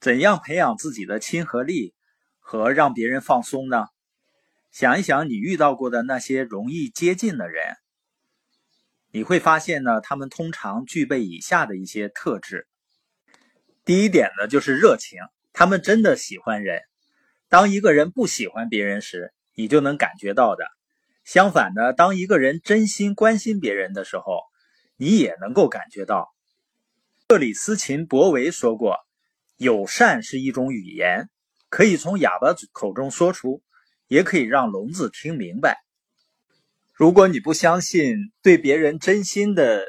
怎样培养自己的亲和力和让别人放松呢？想一想你遇到过的那些容易接近的人，你会发现呢，他们通常具备以下的一些特质。第一点呢，就是热情，他们真的喜欢人。当一个人不喜欢别人时，你就能感觉到的。相反呢，当一个人真心关心别人的时候，你也能够感觉到。克里斯琴·博维说过：“友善是一种语言，可以从哑巴口中说出。”也可以让聋子听明白。如果你不相信对别人真心的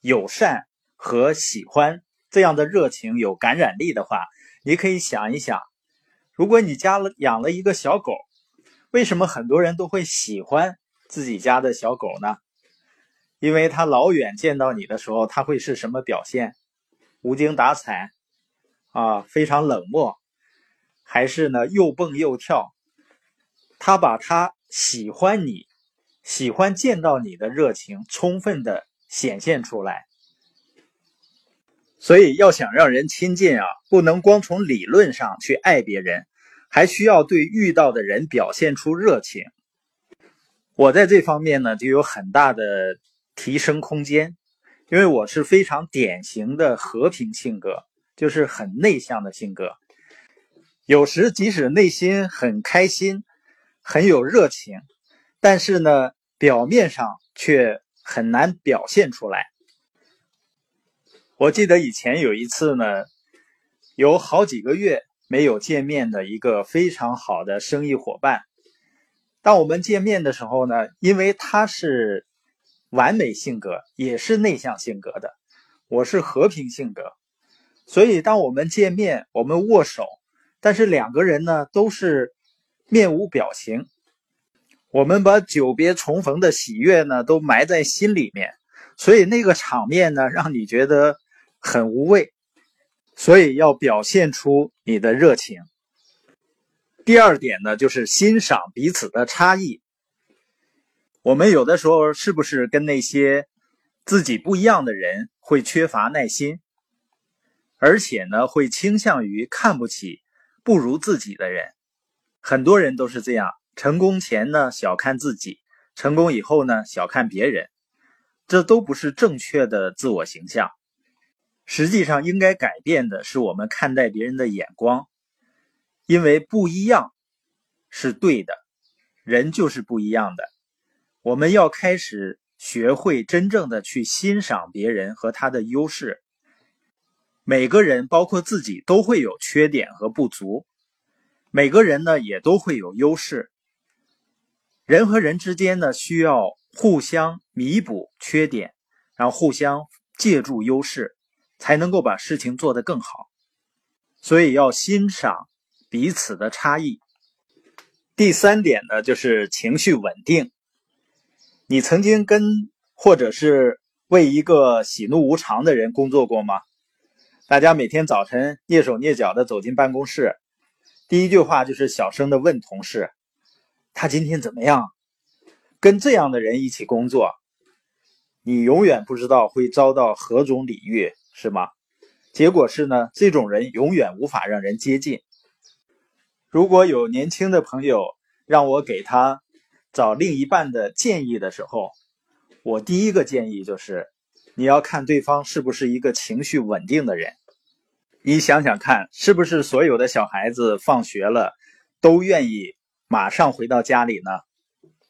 友善和喜欢这样的热情有感染力的话，你可以想一想：如果你家了养了一个小狗，为什么很多人都会喜欢自己家的小狗呢？因为它老远见到你的时候，它会是什么表现？无精打采啊，非常冷漠，还是呢又蹦又跳？他把他喜欢你、喜欢见到你的热情充分的显现出来。所以，要想让人亲近啊，不能光从理论上去爱别人，还需要对遇到的人表现出热情。我在这方面呢，就有很大的提升空间，因为我是非常典型的和平性格，就是很内向的性格。有时即使内心很开心。很有热情，但是呢，表面上却很难表现出来。我记得以前有一次呢，有好几个月没有见面的一个非常好的生意伙伴。当我们见面的时候呢，因为他是完美性格，也是内向性格的，我是和平性格，所以当我们见面，我们握手，但是两个人呢都是。面无表情，我们把久别重逢的喜悦呢都埋在心里面，所以那个场面呢让你觉得很无味，所以要表现出你的热情。第二点呢就是欣赏彼此的差异。我们有的时候是不是跟那些自己不一样的人会缺乏耐心，而且呢会倾向于看不起不如自己的人？很多人都是这样，成功前呢小看自己，成功以后呢小看别人，这都不是正确的自我形象。实际上，应该改变的是我们看待别人的眼光，因为不一样是对的，人就是不一样的。我们要开始学会真正的去欣赏别人和他的优势。每个人，包括自己，都会有缺点和不足。每个人呢也都会有优势，人和人之间呢需要互相弥补缺点，然后互相借助优势，才能够把事情做得更好。所以要欣赏彼此的差异。第三点呢就是情绪稳定。你曾经跟或者是为一个喜怒无常的人工作过吗？大家每天早晨蹑手蹑脚的走进办公室。第一句话就是小声的问同事：“他今天怎么样？”跟这样的人一起工作，你永远不知道会遭到何种礼遇，是吗？结果是呢，这种人永远无法让人接近。如果有年轻的朋友让我给他找另一半的建议的时候，我第一个建议就是：你要看对方是不是一个情绪稳定的人。你想想看，是不是所有的小孩子放学了都愿意马上回到家里呢？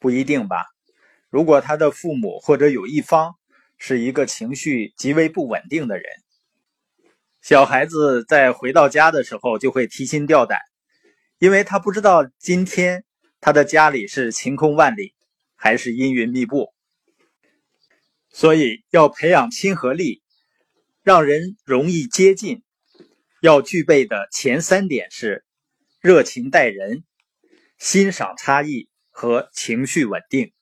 不一定吧。如果他的父母或者有一方是一个情绪极为不稳定的人，小孩子在回到家的时候就会提心吊胆，因为他不知道今天他的家里是晴空万里还是阴云密布。所以要培养亲和力，让人容易接近。要具备的前三点是：热情待人、欣赏差异和情绪稳定。